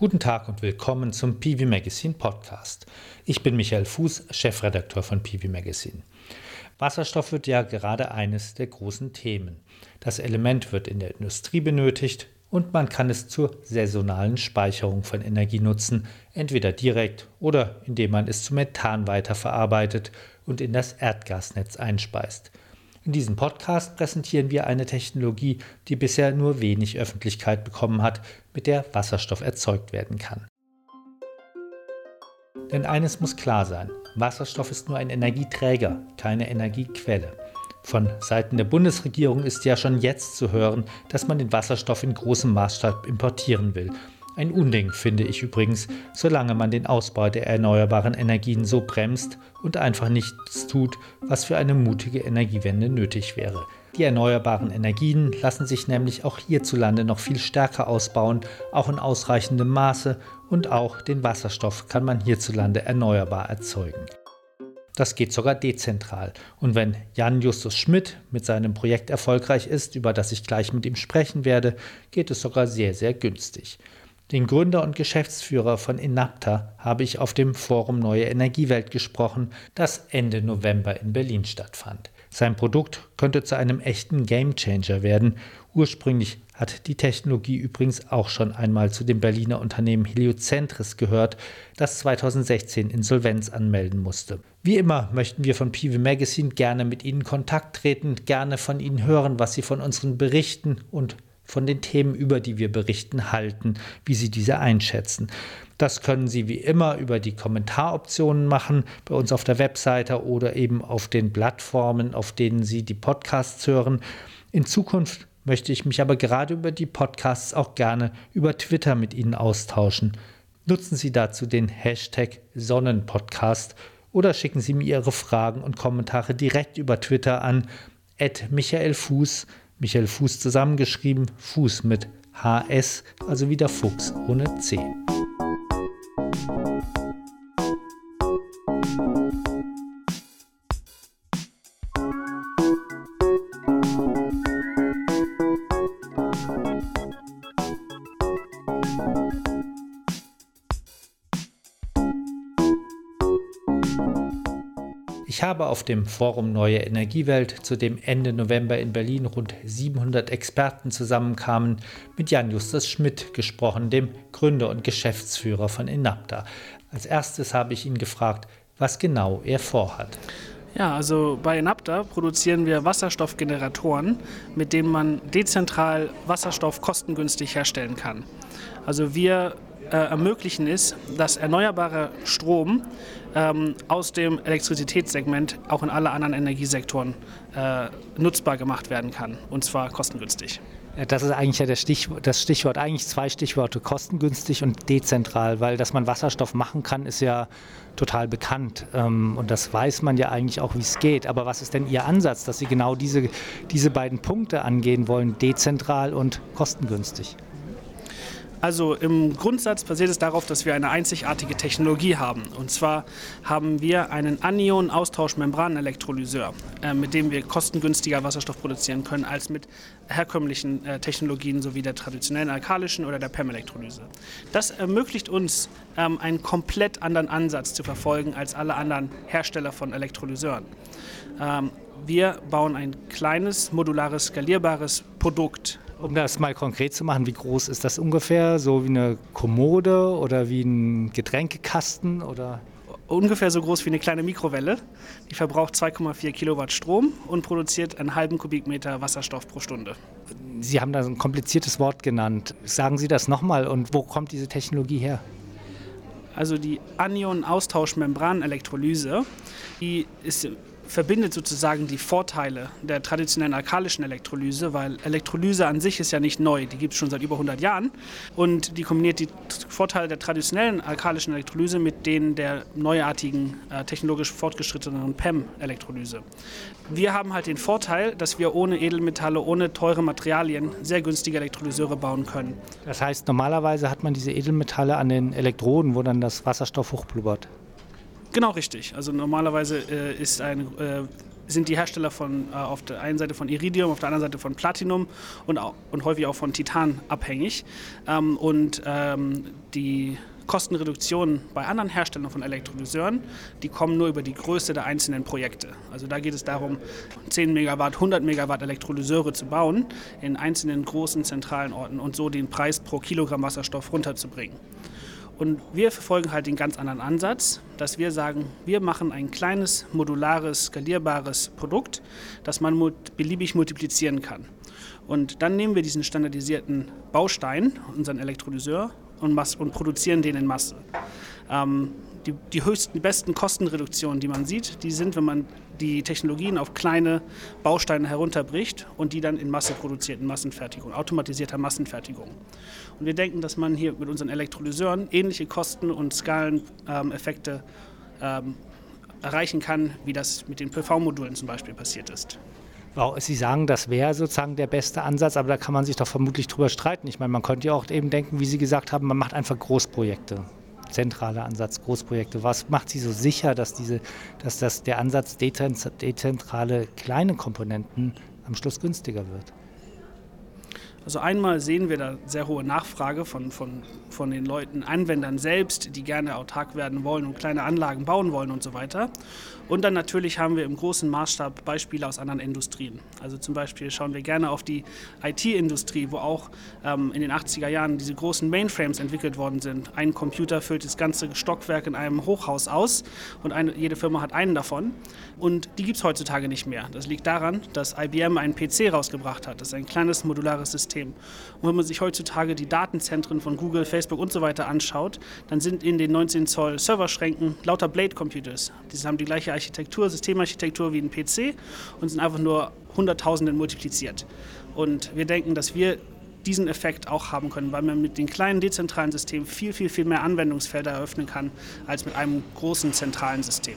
Guten Tag und willkommen zum PV Magazine Podcast. Ich bin Michael Fuß, Chefredakteur von PV Magazine. Wasserstoff wird ja gerade eines der großen Themen. Das Element wird in der Industrie benötigt und man kann es zur saisonalen Speicherung von Energie nutzen, entweder direkt oder indem man es zu Methan weiterverarbeitet und in das Erdgasnetz einspeist. In diesem Podcast präsentieren wir eine Technologie, die bisher nur wenig Öffentlichkeit bekommen hat, mit der Wasserstoff erzeugt werden kann. Denn eines muss klar sein, Wasserstoff ist nur ein Energieträger, keine Energiequelle. Von Seiten der Bundesregierung ist ja schon jetzt zu hören, dass man den Wasserstoff in großem Maßstab importieren will ein Unding finde ich übrigens, solange man den Ausbau der erneuerbaren Energien so bremst und einfach nichts tut, was für eine mutige Energiewende nötig wäre. Die erneuerbaren Energien lassen sich nämlich auch hierzulande noch viel stärker ausbauen, auch in ausreichendem Maße, und auch den Wasserstoff kann man hierzulande erneuerbar erzeugen. Das geht sogar dezentral. Und wenn Jan Justus Schmidt mit seinem Projekt erfolgreich ist, über das ich gleich mit ihm sprechen werde, geht es sogar sehr, sehr günstig. Den Gründer und Geschäftsführer von Inapta habe ich auf dem Forum Neue Energiewelt gesprochen, das Ende November in Berlin stattfand. Sein Produkt könnte zu einem echten Gamechanger werden. Ursprünglich hat die Technologie übrigens auch schon einmal zu dem Berliner Unternehmen Heliocentris gehört, das 2016 Insolvenz anmelden musste. Wie immer möchten wir von PV Magazine gerne mit Ihnen Kontakt treten, gerne von Ihnen hören, was Sie von unseren Berichten und von den Themen, über die wir berichten, halten, wie Sie diese einschätzen. Das können Sie wie immer über die Kommentaroptionen machen, bei uns auf der Webseite oder eben auf den Plattformen, auf denen Sie die Podcasts hören. In Zukunft möchte ich mich aber gerade über die Podcasts auch gerne über Twitter mit Ihnen austauschen. Nutzen Sie dazu den Hashtag Sonnenpodcast oder schicken Sie mir Ihre Fragen und Kommentare direkt über Twitter an Michael Fuß Michael Fuß zusammengeschrieben, Fuß mit HS, also wieder Fuchs ohne C. Ich habe auf dem Forum Neue Energiewelt, zu dem Ende November in Berlin rund 700 Experten zusammenkamen, mit Jan Justus Schmidt gesprochen, dem Gründer und Geschäftsführer von Inapta. Als erstes habe ich ihn gefragt, was genau er vorhat. Ja, also bei Inapta produzieren wir Wasserstoffgeneratoren, mit denen man dezentral Wasserstoff kostengünstig herstellen kann. Also wir äh, ermöglichen es, dass erneuerbarer Strom ähm, aus dem Elektrizitätssegment auch in alle anderen Energiesektoren äh, nutzbar gemacht werden kann, und zwar kostengünstig. Das ist eigentlich ja das Stichwort, das Stichwort, eigentlich zwei Stichworte, kostengünstig und dezentral, weil dass man Wasserstoff machen kann, ist ja total bekannt. Ähm, und das weiß man ja eigentlich auch, wie es geht. Aber was ist denn Ihr Ansatz, dass Sie genau diese, diese beiden Punkte angehen wollen, dezentral und kostengünstig? Also im Grundsatz basiert es darauf, dass wir eine einzigartige Technologie haben. Und zwar haben wir einen Anion-Austauschmembranelektrolyseur, äh, mit dem wir kostengünstiger Wasserstoff produzieren können als mit herkömmlichen äh, Technologien sowie der traditionellen alkalischen oder der PEM-Elektrolyse. Das ermöglicht uns, ähm, einen komplett anderen Ansatz zu verfolgen als alle anderen Hersteller von Elektrolyseuren. Ähm, wir bauen ein kleines, modulares, skalierbares Produkt um das mal konkret zu machen, wie groß ist das ungefähr? So wie eine Kommode oder wie ein Getränkekasten oder? Ungefähr so groß wie eine kleine Mikrowelle. Die verbraucht 2,4 Kilowatt Strom und produziert einen halben Kubikmeter Wasserstoff pro Stunde. Sie haben da so ein kompliziertes Wort genannt. Sagen Sie das nochmal und wo kommt diese Technologie her? Also die Anion-Austauschmembranelektrolyse, die ist verbindet sozusagen die Vorteile der traditionellen alkalischen Elektrolyse, weil Elektrolyse an sich ist ja nicht neu, die gibt es schon seit über 100 Jahren und die kombiniert die Vorteile der traditionellen alkalischen Elektrolyse mit denen der neuartigen, äh, technologisch fortgeschrittenen PEM-Elektrolyse. Wir haben halt den Vorteil, dass wir ohne Edelmetalle, ohne teure Materialien sehr günstige Elektrolyseure bauen können. Das heißt, normalerweise hat man diese Edelmetalle an den Elektroden, wo dann das Wasserstoff hochblubbert. Genau richtig. Also normalerweise äh, ist, ein, äh, sind die Hersteller von, äh, auf der einen Seite von Iridium, auf der anderen Seite von Platinum und, auch, und häufig auch von Titan abhängig. Ähm, und ähm, die Kostenreduktionen bei anderen Herstellern von Elektrolyseuren, die kommen nur über die Größe der einzelnen Projekte. Also da geht es darum, 10 Megawatt, 100 Megawatt Elektrolyseure zu bauen in einzelnen großen zentralen Orten und so den Preis pro Kilogramm Wasserstoff runterzubringen. Und wir verfolgen halt den ganz anderen Ansatz, dass wir sagen, wir machen ein kleines, modulares, skalierbares Produkt, das man beliebig multiplizieren kann. Und dann nehmen wir diesen standardisierten Baustein, unseren Elektrolyseur, und, und produzieren den in Masse. Ähm, die, die höchsten, besten Kostenreduktionen, die man sieht, die sind, wenn man die Technologien auf kleine Bausteine herunterbricht und die dann in Masse produziert, in Massenfertigung, automatisierter Massenfertigung. Und wir denken, dass man hier mit unseren Elektrolyseuren ähnliche Kosten- und Skaleneffekte ähm, erreichen kann, wie das mit den PV-Modulen zum Beispiel passiert ist. Sie sagen, das wäre sozusagen der beste Ansatz, aber da kann man sich doch vermutlich drüber streiten. Ich meine, man könnte ja auch eben denken, wie Sie gesagt haben, man macht einfach Großprojekte. Zentraler Ansatz, Großprojekte. Was macht Sie so sicher, dass, diese, dass das, der Ansatz dezentrale kleine Komponenten am Schluss günstiger wird? Also einmal sehen wir da sehr hohe Nachfrage von, von, von den Leuten, Anwendern selbst, die gerne autark werden wollen und kleine Anlagen bauen wollen und so weiter. Und dann natürlich haben wir im großen Maßstab Beispiele aus anderen Industrien. Also zum Beispiel schauen wir gerne auf die IT-Industrie, wo auch ähm, in den 80er Jahren diese großen Mainframes entwickelt worden sind. Ein Computer füllt das ganze Stockwerk in einem Hochhaus aus und eine, jede Firma hat einen davon. Und die gibt es heutzutage nicht mehr. Das liegt daran, dass IBM einen PC rausgebracht hat. Das ist ein kleines modulares System. Und wenn man sich heutzutage die Datenzentren von Google, Facebook und so weiter anschaut, dann sind in den 19 Zoll Serverschränken lauter Blade Computers. Die haben die gleiche Architektur, Systemarchitektur wie ein PC und sind einfach nur Hunderttausenden multipliziert. Und wir denken, dass wir diesen Effekt auch haben können, weil man mit den kleinen dezentralen Systemen viel, viel, viel mehr Anwendungsfelder eröffnen kann als mit einem großen zentralen System.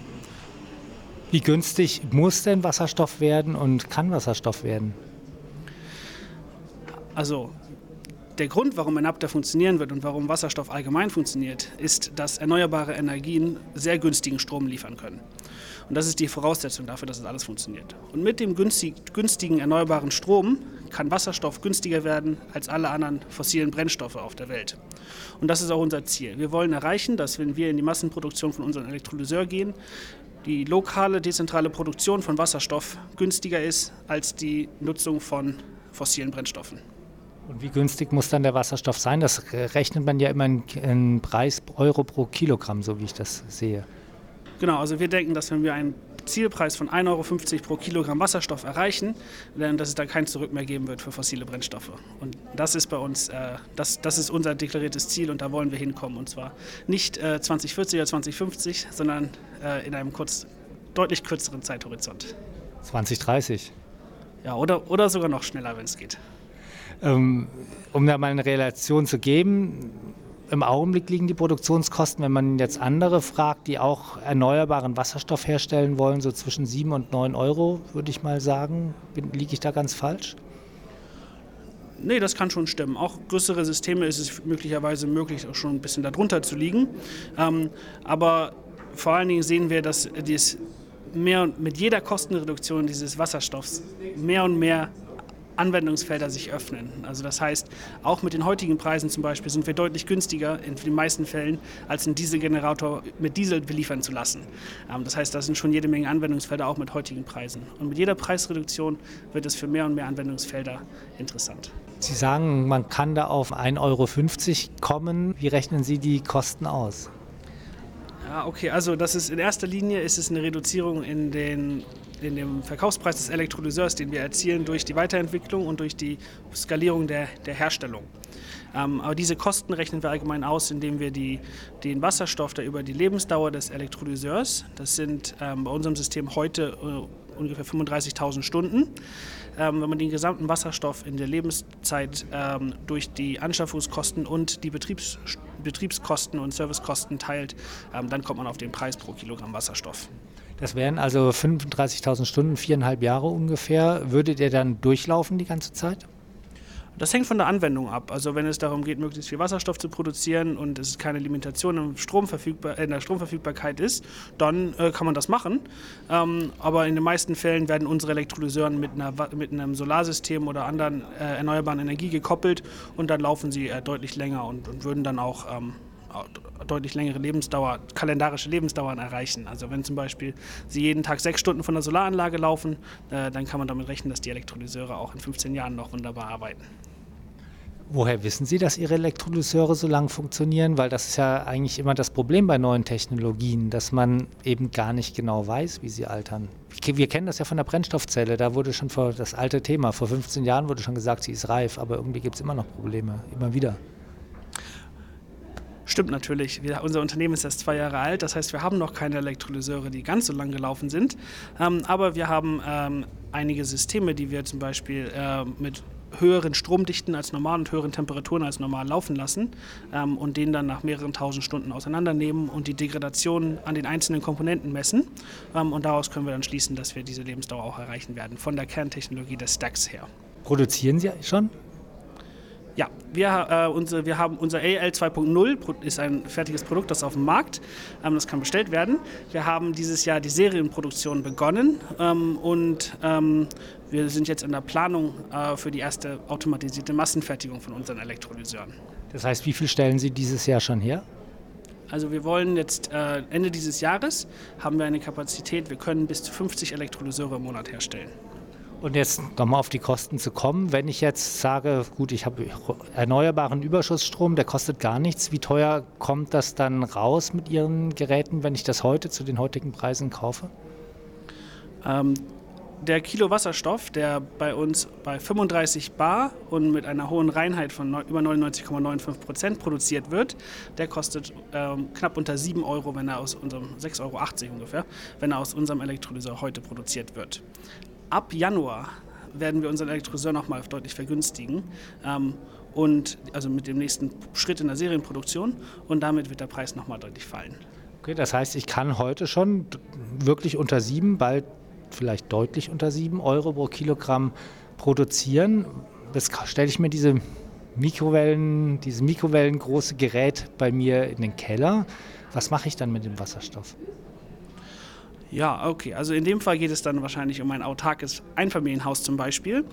Wie günstig muss denn Wasserstoff werden und kann Wasserstoff werden? Also der Grund, warum Enapter funktionieren wird und warum Wasserstoff allgemein funktioniert, ist, dass erneuerbare Energien sehr günstigen Strom liefern können. Und das ist die Voraussetzung dafür, dass es das alles funktioniert. Und mit dem günstigen erneuerbaren Strom kann Wasserstoff günstiger werden als alle anderen fossilen Brennstoffe auf der Welt. Und das ist auch unser Ziel. Wir wollen erreichen, dass wenn wir in die Massenproduktion von unserem Elektrolyseur gehen, die lokale, dezentrale Produktion von Wasserstoff günstiger ist als die Nutzung von fossilen Brennstoffen. Und wie günstig muss dann der Wasserstoff sein? Das rechnet man ja immer in, Preis Euro pro Kilogramm, so wie ich das sehe. Genau, also wir denken, dass wenn wir einen Zielpreis von 1,50 Euro pro Kilogramm Wasserstoff erreichen, dann, dass es da kein Zurück mehr geben wird für fossile Brennstoffe. Und das ist bei uns, äh, das, das ist unser deklariertes Ziel und da wollen wir hinkommen. Und zwar nicht äh, 2040 oder 2050, sondern äh, in einem kurz, deutlich kürzeren Zeithorizont. 2030? Ja, oder, oder sogar noch schneller, wenn es geht. Ähm, um da mal eine Relation zu geben, im Augenblick liegen die Produktionskosten, wenn man jetzt andere fragt, die auch erneuerbaren Wasserstoff herstellen wollen, so zwischen 7 und 9 Euro, würde ich mal sagen. Liege ich da ganz falsch? Nee, das kann schon stimmen. Auch größere Systeme ist es möglicherweise möglich, auch schon ein bisschen darunter zu liegen. Ähm, aber vor allen Dingen sehen wir, dass dies mehr und mit jeder Kostenreduktion dieses Wasserstoffs mehr und mehr Anwendungsfelder sich öffnen. Also das heißt, auch mit den heutigen Preisen zum Beispiel sind wir deutlich günstiger in den meisten Fällen, als einen Dieselgenerator mit Diesel beliefern zu lassen. Ähm, das heißt, da sind schon jede Menge Anwendungsfelder auch mit heutigen Preisen. Und mit jeder Preisreduktion wird es für mehr und mehr Anwendungsfelder interessant. Sie sagen, man kann da auf 1,50 Euro kommen. Wie rechnen Sie die Kosten aus? Ja, okay, also das ist in erster Linie ist es eine Reduzierung in den in dem Verkaufspreis des Elektrolyseurs, den wir erzielen durch die Weiterentwicklung und durch die Skalierung der, der Herstellung. Ähm, aber diese Kosten rechnen wir allgemein aus, indem wir die, den Wasserstoff, der über die Lebensdauer des Elektrolyseurs, das sind ähm, bei unserem System heute äh, ungefähr 35.000 Stunden, ähm, wenn man den gesamten Wasserstoff in der Lebenszeit ähm, durch die Anschaffungskosten und die Betriebs Betriebskosten und Servicekosten teilt, ähm, dann kommt man auf den Preis pro Kilogramm Wasserstoff. Das wären also 35.000 Stunden, viereinhalb Jahre ungefähr. Würdet ihr dann durchlaufen die ganze Zeit? Das hängt von der Anwendung ab. Also wenn es darum geht, möglichst viel Wasserstoff zu produzieren und es keine Limitation im Stromverfügbar in der Stromverfügbarkeit ist, dann äh, kann man das machen. Ähm, aber in den meisten Fällen werden unsere Elektrolyseuren mit, einer, mit einem Solarsystem oder anderen äh, erneuerbaren Energie gekoppelt und dann laufen sie äh, deutlich länger und, und, würden dann auch ähm, deutlich längere Lebensdauer, kalendarische Lebensdauern erreichen. Also wenn zum Beispiel Sie jeden Tag sechs Stunden von der Solaranlage laufen, äh, dann kann man damit rechnen, dass die Elektrolyseure auch in 15 Jahren noch wunderbar arbeiten. Woher wissen Sie, dass Ihre Elektrolyseure so lange funktionieren? Weil das ist ja eigentlich immer das Problem bei neuen Technologien, dass man eben gar nicht genau weiß, wie sie altern. Wir kennen das ja von der Brennstoffzelle. Da wurde schon vor das alte Thema, vor 15 Jahren wurde schon gesagt, sie ist reif, aber irgendwie gibt es immer noch Probleme, immer wieder. Stimmt natürlich. Wir, unser Unternehmen ist erst zwei Jahre alt, das heißt, wir haben noch keine Elektrolyseure, die ganz so lang gelaufen sind. Ähm, aber wir haben ähm, einige Systeme, die wir zum Beispiel äh, mit höheren Stromdichten als normal und höheren Temperaturen als normal laufen lassen ähm, und den dann nach mehreren tausend Stunden auseinandernehmen und die Degradation an den einzelnen Komponenten messen. Ähm, und daraus können wir dann schließen, dass wir diese Lebensdauer auch erreichen werden, von der Kerntechnologie des Stacks her. Produzieren Sie schon ja, wir, äh, unsere, wir haben unser AL 2.0 ist ein fertiges Produkt, das auf dem Markt, ähm, das kann bestellt werden. Wir haben dieses Jahr die Serienproduktion begonnen ähm, und ähm, wir sind jetzt in der Planung äh, für die erste automatisierte Massenfertigung von unseren Elektrolyseuren. Das heißt, wie viel stellen Sie dieses Jahr schon her? Also wir wollen jetzt äh, Ende dieses Jahres haben wir eine Kapazität, wir können bis zu 50 Elektrolyseure im Monat herstellen. Und jetzt nochmal auf die Kosten zu kommen, wenn ich jetzt sage, gut, ich habe erneuerbaren Überschussstrom, der kostet gar nichts, wie teuer kommt das dann raus mit Ihren Geräten, wenn ich das heute zu den heutigen Preisen kaufe? Ähm, der Kilo Wasserstoff, der bei uns bei 35 Bar und mit einer hohen Reinheit von über 99,95 Prozent produziert wird, der kostet ähm, knapp unter 7 Euro, wenn er aus unserem 6,80 Euro ungefähr, wenn er aus unserem Elektrolyseur heute produziert wird ab Januar werden wir unseren Elektrolyseur nochmal deutlich vergünstigen. Ähm, und also mit dem nächsten Schritt in der Serienproduktion und damit wird der Preis nochmal deutlich fallen. Okay, das heißt, ich kann heute schon wirklich unter sieben, bald vielleicht deutlich unter sieben Euro pro Kilogramm produzieren. Das stelle ich mir diese Mikrowellen, dieses mikrowellengroße Gerät bei mir in den Keller. Was mache ich dann mit dem Wasserstoff? Ja, okay. Also in dem Fall geht es dann wahrscheinlich um ein autarkes Einfamilienhaus zum Beispiel.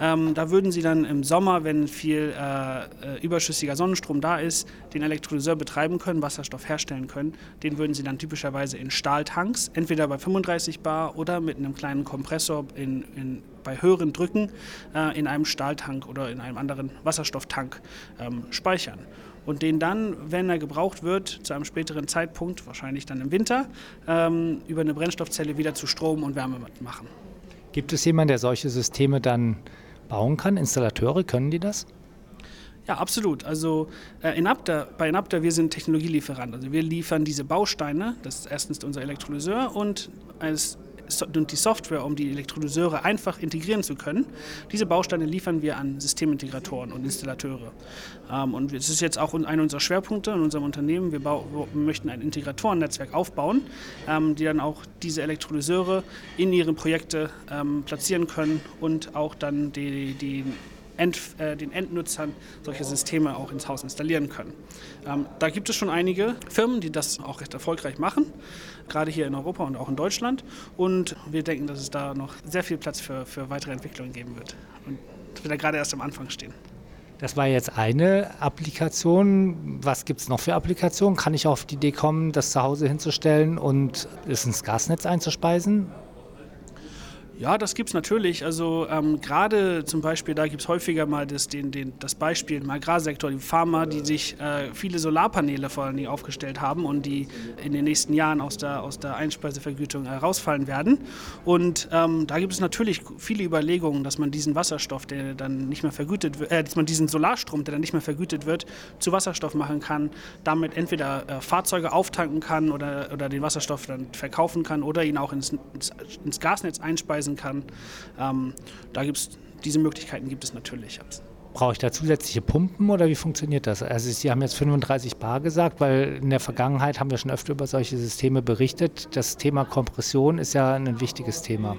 Ähm, da würden Sie dann im Sommer, wenn viel äh, äh, überschüssiger Sonnenstrom da ist, den Elektrolyseur betreiben können, Wasserstoff herstellen können. Den würden Sie dann typischerweise in Stahltanks, entweder bei 35 Bar oder mit einem kleinen Kompressor in, in bei höheren Drücken äh, in einem Stahltank oder in einem anderen Wasserstofftank ähm, speichern und den dann, wenn er gebraucht wird, zu einem späteren Zeitpunkt, wahrscheinlich dann im Winter, ähm, über eine Brennstoffzelle wieder zu Strom und Wärme machen. Gibt es jemanden, der solche Systeme dann bauen kann? Installateure, können die das? Ja, absolut. Also äh, Inapta, bei Inapta, wir sind Technologielieferant. Also wir liefern diese Bausteine, das ist erstens unser Elektrolyseur und als und die Software, um die Elektrolyseure einfach integrieren zu können. Diese Bausteine liefern wir an Systemintegratoren und Installateure. Ähm, und es ist jetzt auch einer unserer Schwerpunkte in unserem Unternehmen. Wir, möchten ein Integratorennetzwerk aufbauen, ähm, die dann auch diese Elektrolyseure in ihre Projekte ähm, platzieren können und auch dann die, die End, äh, den Endnutzern solche Systeme auch ins Haus installieren können. Ähm, da gibt es schon einige Firmen, die das auch recht erfolgreich machen, gerade hier in Europa und auch in Deutschland. Und wir denken, dass es da noch sehr viel Platz für, für weitere Entwicklungen geben wird. Und dass wir da gerade erst am Anfang stehen. Das war jetzt eine Applikation. Was gibt es noch für Applikationen? Kann ich auf die Idee kommen, das zu Hause hinzustellen und es ins Gasnetz einzuspeisen? Ja, das gibt es natürlich. Also ähm, gerade zum Beispiel, da gibt es häufiger mal das, den, den, das Beispiel im Agrarsektor, die Farmer, die sich äh, viele Solarpaneele vor allem aufgestellt haben und die in den nächsten Jahren aus der, aus der Einspeisevergütung herausfallen werden. Und ähm, da gibt es natürlich viele Überlegungen, dass man diesen Wasserstoff, der dann nicht mehr vergütet wird, äh, dass man diesen Solarstrom, der dann nicht mehr vergütet wird, zu Wasserstoff machen kann, damit entweder äh, Fahrzeuge auftanken kann oder, oder den Wasserstoff dann verkaufen kann oder ihn auch ins, ins Gasnetz einspeisen reisen kann. Ähm, da gibt's, diese Möglichkeiten gibt es natürlich. Brauche ich da zusätzliche Pumpen oder wie funktioniert das? Also Sie haben jetzt 35 Bar gesagt, weil in der Vergangenheit haben wir schon öfter über solche Systeme berichtet. Das Thema Kompression ist ja ein wichtiges Thema.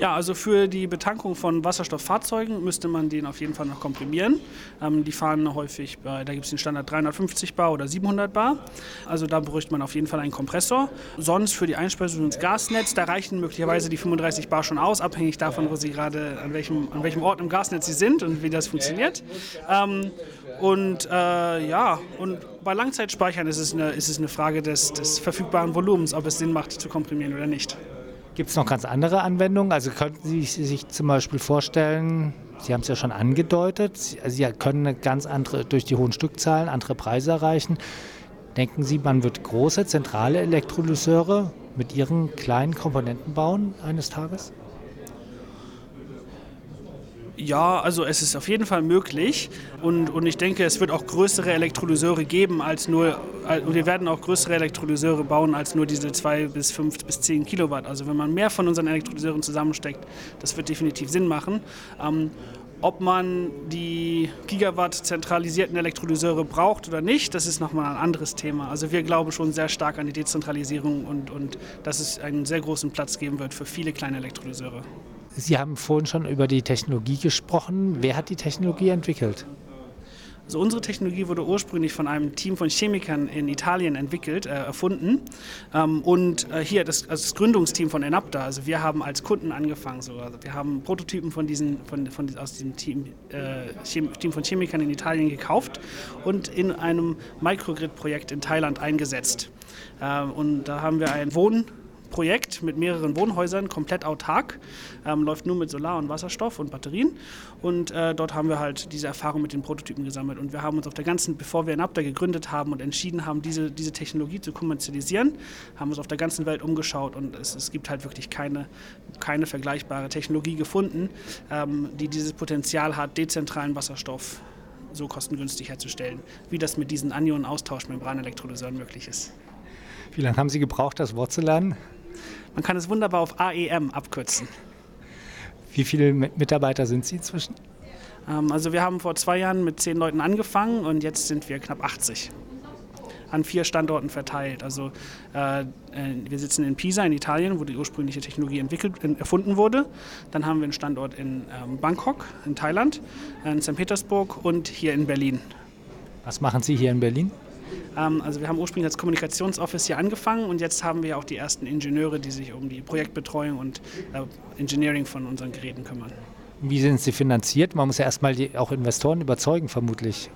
Ja, also für die Betankung von Wasserstofffahrzeugen müsste man den auf jeden Fall noch komprimieren. Ähm, die fahren häufig bei, da gibt es den Standard 350 Bar oder 700 Bar. Also da bräuchte man auf jeden Fall einen Kompressor. Sonst für die Einspeisung ins Gasnetz, da reichen möglicherweise die 35 Bar schon aus, abhängig davon, wo Sie gerade, an welchem, an welchem Ort im Gasnetz Sie sind und wie das funktioniert. Ähm, und äh, ja, und bei Langzeitspeichern ist es eine, ist es eine Frage des, des verfügbaren Volumens, ob es Sinn macht zu komprimieren oder nicht. Gibt es noch ganz andere Anwendungen? Also könnten Sie sich zum Beispiel vorstellen, Sie haben es ja schon angedeutet, Sie können eine ganz andere, durch die hohen Stückzahlen andere Preise erreichen. Denken Sie, man wird große zentrale Elektrolyseure mit ihren kleinen Komponenten bauen eines Tages? Ja, also es ist auf jeden Fall möglich und, und ich denke, es wird auch größere Elektrolyseure geben als nur, und wir werden auch größere Elektrolyseure bauen als nur diese 2 bis 5 bis 10 Kilowatt. Also wenn man mehr von unseren Elektrolyseuren zusammensteckt, das wird definitiv Sinn machen. Ähm, ob man die Gigawatt zentralisierten Elektrolyseure braucht oder nicht, das ist nochmal ein anderes Thema. Also wir glauben schon sehr stark an die Dezentralisierung und, und dass es einen sehr großen Platz geben wird für viele kleine Elektrolyseure. Sie haben vorhin schon über die Technologie gesprochen. Wer hat die Technologie entwickelt? Also unsere Technologie wurde ursprünglich von einem Team von Chemikern in Italien entwickelt, äh, erfunden. Ähm, und äh, hier das, also das, Gründungsteam von Enapta, also wir haben als Kunden angefangen. So. Also wir haben Prototypen von diesen, von, von, aus diesem Team, äh, Team von Chemikern in Italien gekauft und in einem Microgrid-Projekt in Thailand eingesetzt. Äh, und da haben wir ein Wohn- Projekt mit mehreren Wohnhäusern, komplett autark, ähm, läuft nur mit Solar und Wasserstoff und Batterien. Und äh, dort haben wir halt diese Erfahrung mit den Prototypen gesammelt. Und wir haben uns auf der ganzen, bevor wir Enapta gegründet haben und entschieden haben, diese, diese Technologie zu kommerzialisieren, haben uns auf der ganzen Welt umgeschaut und es, es gibt halt wirklich keine, keine vergleichbare Technologie gefunden, ähm, die dieses Potenzial hat, dezentralen Wasserstoff so kostengünstig herzustellen, wie das mit diesen Anion-Austauschmembranelektrolyseuren möglich ist. Wie lange haben Sie gebraucht, das Wort zu lernen? Man kann es wunderbar auf AEM abkürzen. Wie viele Mitarbeiter sind Sie inzwischen? Ähm, also wir haben vor zwei Jahren mit zehn Leuten angefangen und jetzt sind wir knapp 80 an vier Standorten verteilt. Also äh, äh, wir sitzen in Pisa in Italien, wo die ursprüngliche Technologie entwickelt, erfunden wurde. Dann haben wir einen Standort in ähm, Bangkok in Thailand, in St. Petersburg und hier in Berlin. Was machen Sie hier in Berlin? Ähm, also wir haben ursprünglich als Kommunikationsoffice hier angefangen und jetzt haben wir auch die ersten Ingenieure, die sich um die Projektbetreuung und äh, Engineering von unseren Geräten kümmern. Wie sind Sie finanziert? Man muss ja erstmal die, auch Investoren überzeugen, vermutlich.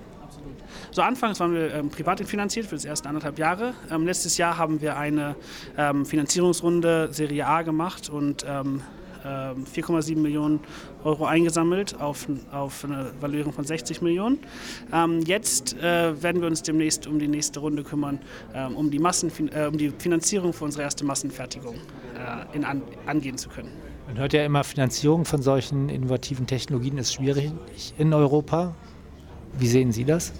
So anfangs waren wir ähm, privat finanziert für das erste anderthalb Jahre. Ähm, letztes Jahr haben wir eine ähm, Finanzierungsrunde Serie A gemacht und ähm, 4,7 ähm, Millionen Euro eingesammelt auf, auf eine Valuierung von 60 Millionen. Ähm, jetzt äh, werden wir uns demnächst um die nächste Runde kümmern, ähm, um, die Massen, äh, um die Finanzierung für unsere erste Massenfertigung äh, in, an, angehen zu können. Man hört ja immer, Finanzierung von solchen innovativen Technologien ist schwierig in Europa. Wie sehen Sie das?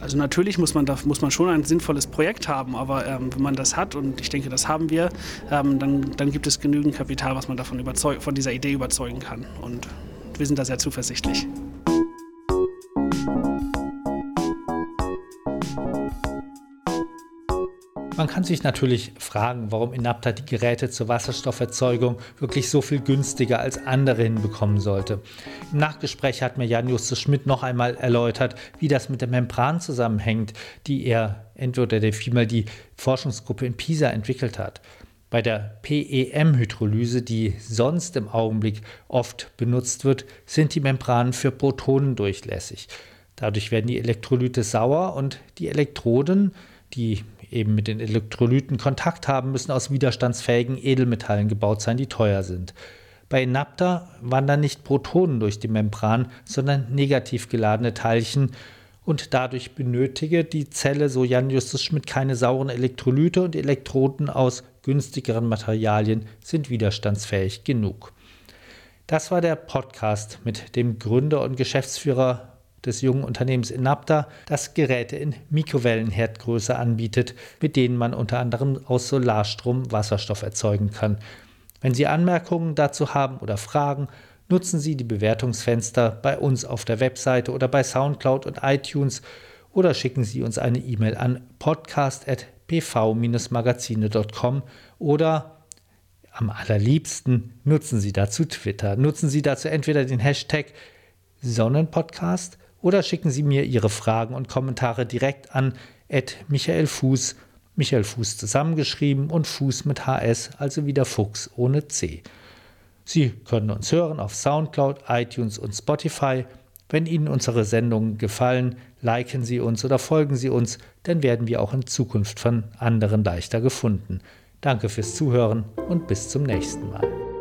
Also natürlich muss man, da, muss man schon ein sinnvolles Projekt haben, aber ähm, wenn man das hat, und ich denke, das haben wir, ähm, dann, dann gibt es genügend Kapital, was man davon von dieser Idee überzeugen kann. Und wir sind da sehr zuversichtlich. Man kann sich natürlich fragen, warum Inapta die Geräte zur Wasserstofferzeugung wirklich so viel günstiger als andere hinbekommen sollte. Im Nachgespräch hat mir Jan Justus Schmidt noch einmal erläutert, wie das mit der Membran zusammenhängt, die er entweder der vielmehr die Forschungsgruppe in Pisa entwickelt hat. Bei der PEM-Hydrolyse, die sonst im Augenblick oft benutzt wird, sind die Membranen für Protonen durchlässig. Dadurch werden die Elektrolyte sauer und die Elektroden, die eben mit den Elektrolyten Kontakt haben, müssen aus widerstandsfähigen Edelmetallen gebaut sein, die teuer sind. Bei Napta wandern nicht Protonen durch die Membran, sondern negativ geladene Teilchen und dadurch benötige die Zelle, so Jan Justus Schmidt, keine sauren Elektrolyte und Elektroden aus günstigeren Materialien sind widerstandsfähig genug. Das war der Podcast mit dem Gründer und Geschäftsführer des jungen Unternehmens Inapta, das Geräte in Mikrowellenherdgröße anbietet, mit denen man unter anderem aus Solarstrom Wasserstoff erzeugen kann. Wenn Sie Anmerkungen dazu haben oder Fragen, nutzen Sie die Bewertungsfenster bei uns auf der Webseite oder bei SoundCloud und iTunes oder schicken Sie uns eine E-Mail an podcast.pv-magazine.com oder Am allerliebsten nutzen Sie dazu Twitter. Nutzen Sie dazu entweder den Hashtag Sonnenpodcast oder schicken Sie mir Ihre Fragen und Kommentare direkt an Michael Fuß, Michael Fuß zusammengeschrieben und Fuß mit HS, also wieder Fuchs ohne C. Sie können uns hören auf Soundcloud, iTunes und Spotify. Wenn Ihnen unsere Sendungen gefallen, liken Sie uns oder folgen Sie uns, dann werden wir auch in Zukunft von anderen leichter gefunden. Danke fürs Zuhören und bis zum nächsten Mal.